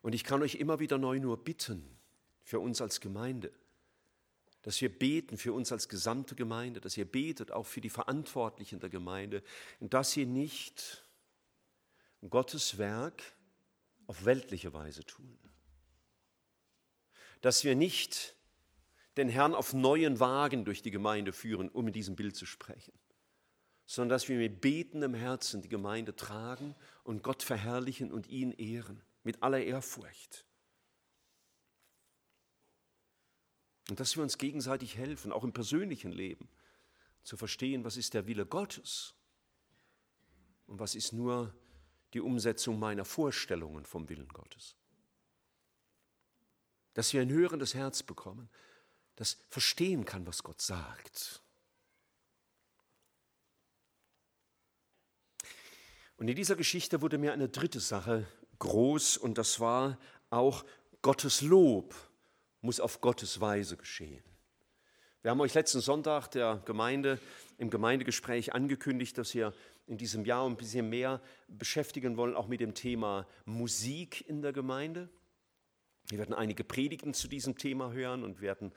[SPEAKER 1] Und ich kann euch immer wieder neu nur bitten, für uns als Gemeinde, dass wir beten für uns als gesamte Gemeinde, dass ihr betet auch für die Verantwortlichen der Gemeinde, dass ihr nicht Gottes Werk auf weltliche Weise tun. Dass wir nicht den Herrn auf neuen Wagen durch die Gemeinde führen, um in diesem Bild zu sprechen, sondern dass wir mit betendem Herzen die Gemeinde tragen und Gott verherrlichen und ihn ehren, mit aller Ehrfurcht. Und dass wir uns gegenseitig helfen, auch im persönlichen Leben, zu verstehen, was ist der Wille Gottes und was ist nur die Umsetzung meiner Vorstellungen vom Willen Gottes. Dass wir ein hörendes Herz bekommen, das verstehen kann, was Gott sagt. Und in dieser Geschichte wurde mir eine dritte Sache groß und das war auch Gottes Lob muss auf Gottes Weise geschehen. Wir haben euch letzten Sonntag der Gemeinde im Gemeindegespräch angekündigt, dass wir in diesem Jahr ein bisschen mehr beschäftigen wollen, auch mit dem Thema Musik in der Gemeinde. Wir werden einige Predigten zu diesem Thema hören und werden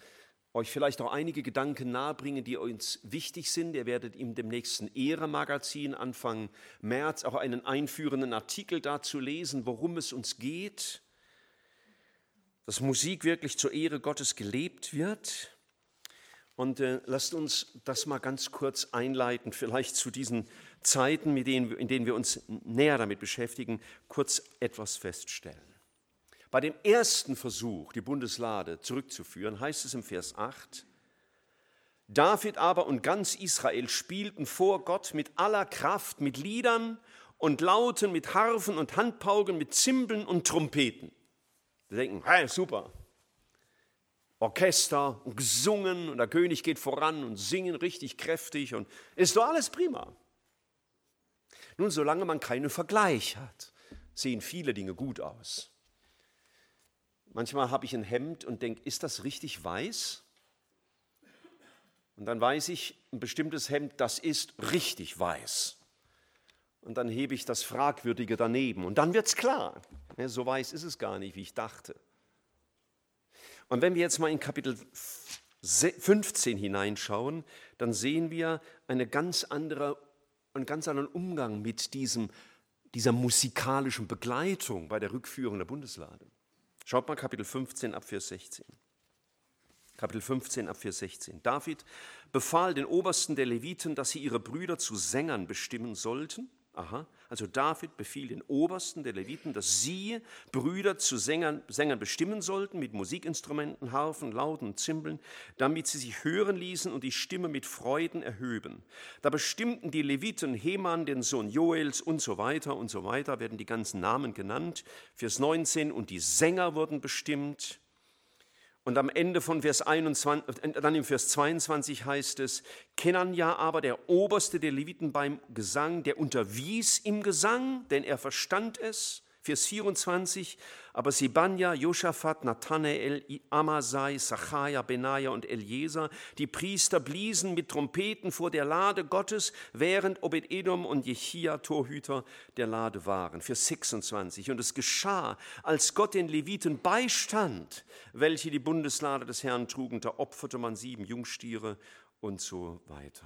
[SPEAKER 1] euch vielleicht auch einige Gedanken nahebringen, die uns wichtig sind. Ihr werdet in dem nächsten Ehre-Magazin Anfang März auch einen einführenden Artikel dazu lesen, worum es uns geht, dass Musik wirklich zur Ehre Gottes gelebt wird. Und äh, lasst uns das mal ganz kurz einleiten, vielleicht zu diesen Zeiten, denen, in denen wir uns näher damit beschäftigen, kurz etwas feststellen. Bei dem ersten Versuch, die Bundeslade zurückzuführen, heißt es im Vers 8, David aber und ganz Israel spielten vor Gott mit aller Kraft, mit Liedern und Lauten, mit Harfen und Handpauken, mit Zimbeln und Trompeten. Wir denken, hey, super. Orchester und gesungen und der König geht voran und singen richtig kräftig und ist doch alles prima. Nun, solange man keinen Vergleich hat, sehen viele Dinge gut aus. Manchmal habe ich ein Hemd und denke, ist das richtig weiß? Und dann weiß ich, ein bestimmtes Hemd, das ist richtig weiß. Und dann hebe ich das Fragwürdige daneben. Und dann wird es klar. So weiß ist es gar nicht, wie ich dachte. Und wenn wir jetzt mal in Kapitel 15 hineinschauen, dann sehen wir eine ganz andere, einen ganz anderen Umgang mit diesem, dieser musikalischen Begleitung bei der Rückführung der Bundeslade. Schaut mal Kapitel 15 ab Vers 16. Kapitel 15 ab Vers 16. David befahl den Obersten der Leviten, dass sie ihre Brüder zu Sängern bestimmen sollten. Aha, also David befiel den Obersten der Leviten, dass sie Brüder zu Sängern, Sängern bestimmen sollten mit Musikinstrumenten, Harfen, Lauten und Zimbeln, damit sie sich hören ließen und die Stimme mit Freuden erhöben. Da bestimmten die Leviten Heman, den Sohn Joels und so weiter und so weiter, werden die ganzen Namen genannt. Vers 19, und die Sänger wurden bestimmt. Und am Ende von Vers 21, äh, dann im Vers 22 heißt es, Kenanja aber, der Oberste der Leviten beim Gesang, der unterwies im Gesang, denn er verstand es. Vers 24, aber Sibanja, Josaphat, Nathanael, Amasai, Sachaja, Benaja und Eliezer, die Priester bliesen mit Trompeten vor der Lade Gottes, während Obed-Edom und Jechia Torhüter der Lade waren. Vers 26, und es geschah, als Gott den Leviten beistand, welche die Bundeslade des Herrn trugen, da opferte man sieben Jungstiere und so weiter.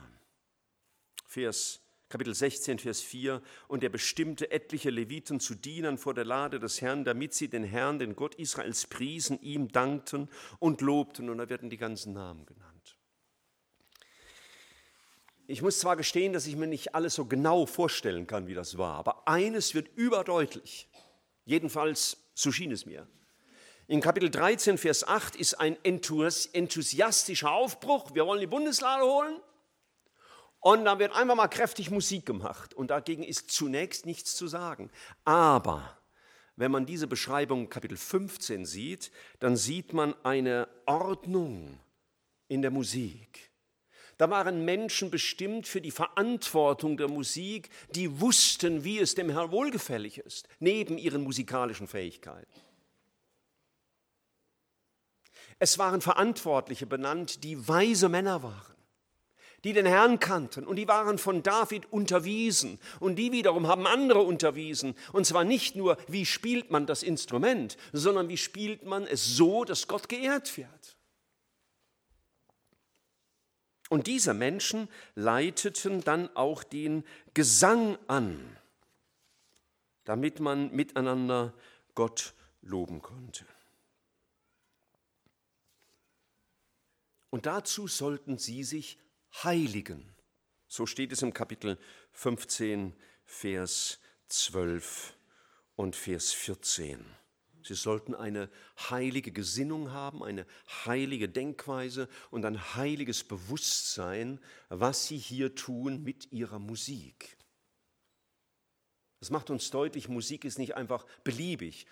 [SPEAKER 1] Vers Kapitel 16, Vers 4, und er bestimmte etliche Leviten zu Dienern vor der Lade des Herrn, damit sie den Herrn, den Gott Israels, priesen, ihm dankten und lobten. Und da werden die ganzen Namen genannt. Ich muss zwar gestehen, dass ich mir nicht alles so genau vorstellen kann, wie das war, aber eines wird überdeutlich. Jedenfalls, so schien es mir. In Kapitel 13, Vers 8 ist ein enthusiastischer Aufbruch. Wir wollen die Bundeslade holen. Und dann wird einfach mal kräftig Musik gemacht. Und dagegen ist zunächst nichts zu sagen. Aber wenn man diese Beschreibung Kapitel 15 sieht, dann sieht man eine Ordnung in der Musik. Da waren Menschen bestimmt für die Verantwortung der Musik, die wussten, wie es dem Herrn wohlgefällig ist, neben ihren musikalischen Fähigkeiten. Es waren Verantwortliche benannt, die weise Männer waren die den Herrn kannten und die waren von David unterwiesen und die wiederum haben andere unterwiesen. Und zwar nicht nur, wie spielt man das Instrument, sondern wie spielt man es so, dass Gott geehrt wird. Und diese Menschen leiteten dann auch den Gesang an. damit man miteinander Gott loben konnte. Und dazu sollten sie sich heiligen. So steht es im Kapitel 15, Vers 12 und Vers 14. Sie sollten eine heilige Gesinnung haben, eine heilige Denkweise und ein heiliges Bewusstsein, was sie hier tun mit ihrer Musik. Das macht uns deutlich, Musik ist nicht einfach beliebig.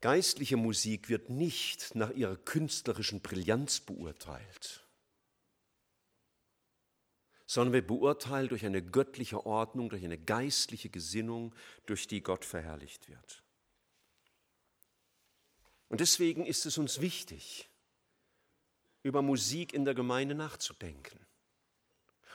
[SPEAKER 1] Geistliche Musik wird nicht nach ihrer künstlerischen Brillanz beurteilt sondern wird beurteilt durch eine göttliche Ordnung, durch eine geistliche Gesinnung, durch die Gott verherrlicht wird. Und deswegen ist es uns wichtig, über Musik in der Gemeinde nachzudenken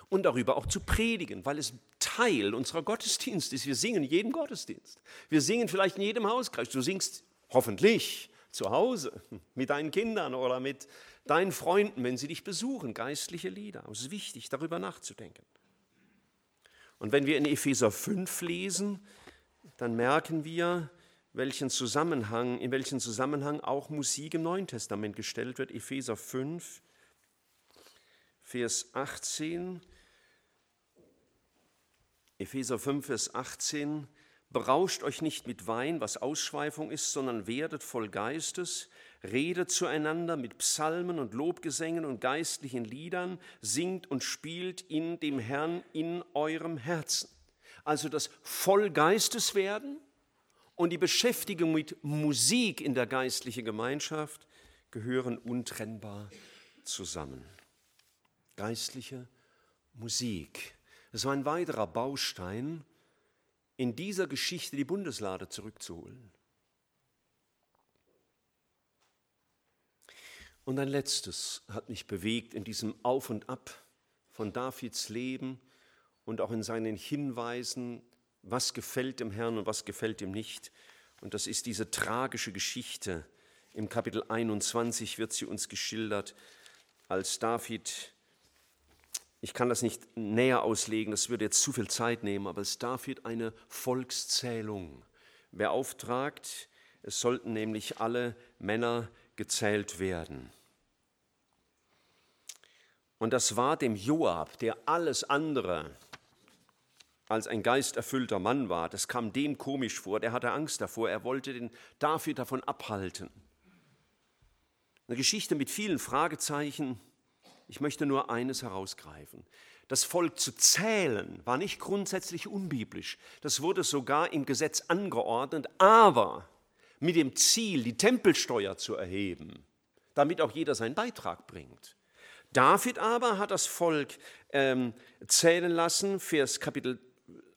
[SPEAKER 1] und darüber auch zu predigen, weil es Teil unserer Gottesdienste ist. Wir singen jeden Gottesdienst. Wir singen vielleicht in jedem Hauskreis. Du singst hoffentlich zu Hause mit deinen Kindern oder mit deinen Freunden, wenn sie dich besuchen, geistliche Lieder. Es ist wichtig, darüber nachzudenken. Und wenn wir in Epheser 5 lesen, dann merken wir, welchen Zusammenhang, in welchen Zusammenhang auch Musik im Neuen Testament gestellt wird. Epheser 5, Vers 18. Epheser 5, Vers 18. Berauscht euch nicht mit Wein, was Ausschweifung ist, sondern werdet voll Geistes, redet zueinander mit Psalmen und Lobgesängen und geistlichen Liedern, singt und spielt in dem Herrn in eurem Herzen. Also das Vollgeistes werden und die Beschäftigung mit Musik in der geistlichen Gemeinschaft gehören untrennbar zusammen. Geistliche Musik. Das war ein weiterer Baustein, in dieser Geschichte die Bundeslade zurückzuholen. Und ein letztes hat mich bewegt in diesem Auf und Ab von Davids Leben und auch in seinen Hinweisen, was gefällt dem Herrn und was gefällt ihm nicht. Und das ist diese tragische Geschichte. Im Kapitel 21 wird sie uns geschildert, als David, ich kann das nicht näher auslegen, das würde jetzt zu viel Zeit nehmen, aber als David eine Volkszählung beauftragt, es sollten nämlich alle Männer gezählt werden. Und das war dem Joab, der alles andere als ein geisterfüllter Mann war, das kam dem komisch vor, der hatte Angst davor, er wollte den David davon abhalten. Eine Geschichte mit vielen Fragezeichen. Ich möchte nur eines herausgreifen. Das Volk zu zählen war nicht grundsätzlich unbiblisch. Das wurde sogar im Gesetz angeordnet, aber mit dem Ziel, die Tempelsteuer zu erheben, damit auch jeder seinen Beitrag bringt. David aber hat das Volk ähm, zählen lassen, Vers Kapitel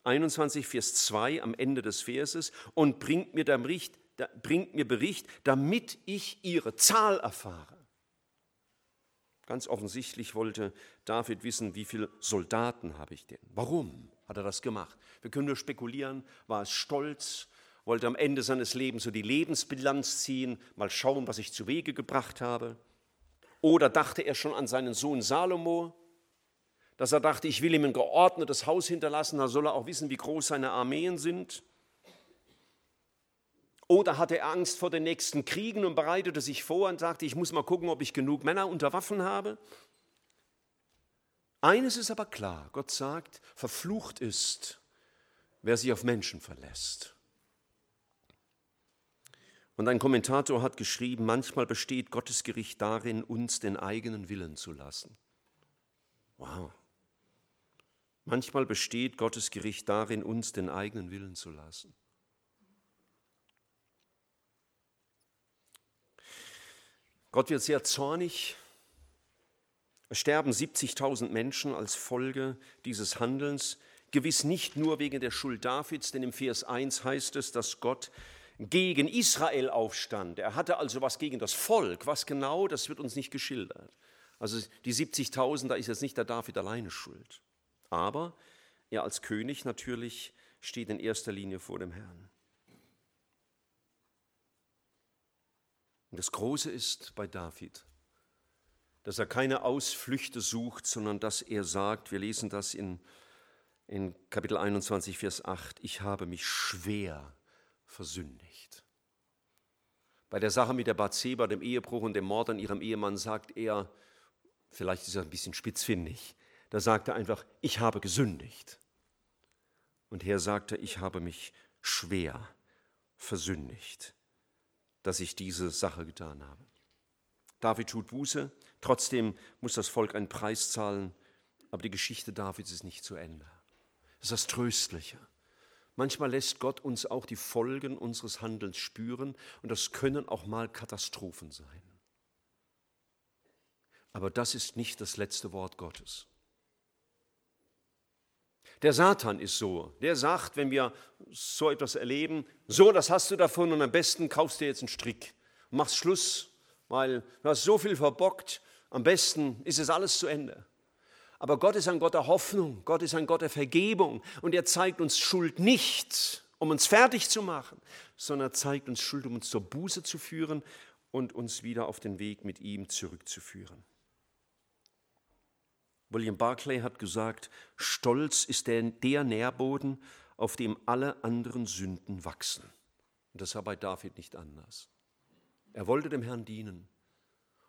[SPEAKER 1] 21, Vers 2 am Ende des Verses, und bringt mir, Bericht, bringt mir Bericht, damit ich ihre Zahl erfahre. Ganz offensichtlich wollte David wissen, wie viele Soldaten habe ich denn? Warum hat er das gemacht? Wir können nur spekulieren, war es Stolz, wollte am Ende seines Lebens so die Lebensbilanz ziehen, mal schauen, was ich zu Wege gebracht habe. Oder dachte er schon an seinen Sohn Salomo, dass er dachte, ich will ihm ein geordnetes Haus hinterlassen, da soll er auch wissen, wie groß seine Armeen sind. Oder hatte er Angst vor den nächsten Kriegen und bereitete sich vor und sagte, ich muss mal gucken, ob ich genug Männer unter Waffen habe. Eines ist aber klar, Gott sagt, verflucht ist, wer sich auf Menschen verlässt. Und ein Kommentator hat geschrieben, manchmal besteht Gottes Gericht darin, uns den eigenen Willen zu lassen. Wow. Manchmal besteht Gottes Gericht darin, uns den eigenen Willen zu lassen. Gott wird sehr zornig. Es sterben 70.000 Menschen als Folge dieses Handelns. Gewiss nicht nur wegen der Schuld Davids, denn im Vers 1 heißt es, dass Gott gegen Israel aufstand. Er hatte also was gegen das Volk. Was genau, das wird uns nicht geschildert. Also die 70.000, da ist jetzt nicht der David alleine schuld. Aber er als König natürlich steht in erster Linie vor dem Herrn. Und das Große ist bei David, dass er keine Ausflüchte sucht, sondern dass er sagt, wir lesen das in in Kapitel 21, Vers 8, ich habe mich schwer versündigt. Bei der Sache mit der Bathseba, dem Ehebruch und dem Mord an ihrem Ehemann sagt er, vielleicht ist er ein bisschen spitzfindig, da sagt er einfach, ich habe gesündigt. Und hier sagt er, ich habe mich schwer versündigt, dass ich diese Sache getan habe. David tut Buße, trotzdem muss das Volk einen Preis zahlen, aber die Geschichte Davids ist nicht zu Ende. Das ist das Tröstliche. Manchmal lässt Gott uns auch die Folgen unseres Handelns spüren und das können auch mal Katastrophen sein. Aber das ist nicht das letzte Wort Gottes. Der Satan ist so. Der sagt, wenn wir so etwas erleben, so, das hast du davon und am besten kaufst du jetzt einen Strick. Machst Schluss, weil du hast so viel verbockt, am besten ist es alles zu Ende. Aber Gott ist ein Gott der Hoffnung, Gott ist ein Gott der Vergebung und er zeigt uns Schuld nicht, um uns fertig zu machen, sondern er zeigt uns Schuld, um uns zur Buße zu führen und uns wieder auf den Weg mit ihm zurückzuführen. William Barclay hat gesagt, Stolz ist der, der Nährboden, auf dem alle anderen Sünden wachsen. Und das war bei David nicht anders. Er wollte dem Herrn dienen.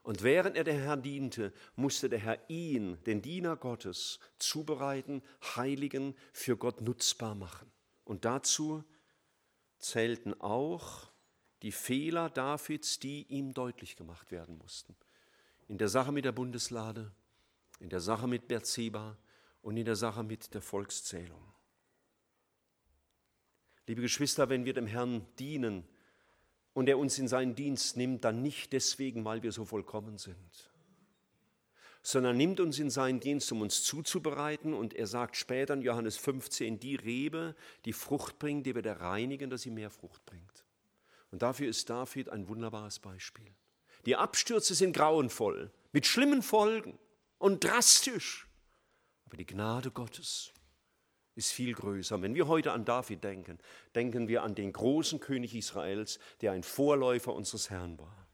[SPEAKER 1] Und während er dem Herrn diente, musste der Herr ihn, den Diener Gottes, zubereiten, heiligen, für Gott nutzbar machen. Und dazu zählten auch die Fehler Davids, die ihm deutlich gemacht werden mussten. In der Sache mit der Bundeslade, in der Sache mit Berzeba und in der Sache mit der Volkszählung. Liebe Geschwister, wenn wir dem Herrn dienen, und er uns in seinen Dienst nimmt, dann nicht deswegen, weil wir so vollkommen sind, sondern nimmt uns in seinen Dienst, um uns zuzubereiten. Und er sagt später in Johannes 15, die Rebe, die Frucht bringt, die wir der reinigen, dass sie mehr Frucht bringt. Und dafür ist David ein wunderbares Beispiel. Die Abstürze sind grauenvoll, mit schlimmen Folgen und drastisch. Aber die Gnade Gottes ist viel größer. Wenn wir heute an David denken, denken wir an den großen König Israels, der ein Vorläufer unseres Herrn war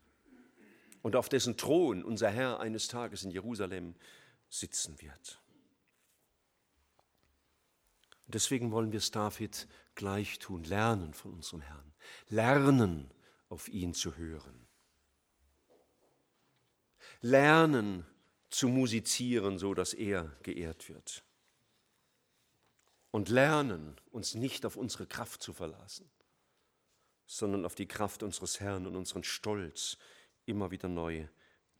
[SPEAKER 1] und auf dessen Thron unser Herr eines Tages in Jerusalem sitzen wird. Deswegen wollen wir es David gleich tun, lernen von unserem Herrn, lernen auf ihn zu hören, lernen zu musizieren, so dass er geehrt wird und lernen, uns nicht auf unsere Kraft zu verlassen, sondern auf die Kraft unseres Herrn und unseren Stolz immer wieder neu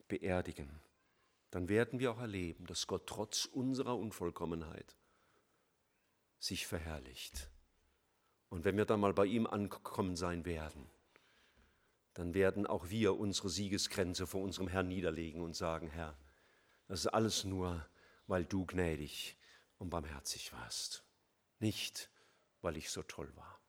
[SPEAKER 1] beerdigen. Dann werden wir auch erleben, dass Gott trotz unserer Unvollkommenheit sich verherrlicht. Und wenn wir dann mal bei ihm angekommen sein werden, dann werden auch wir unsere Siegesgrenze vor unserem Herrn niederlegen und sagen, Herr, das ist alles nur, weil du gnädig und barmherzig warst nicht weil ich so toll war.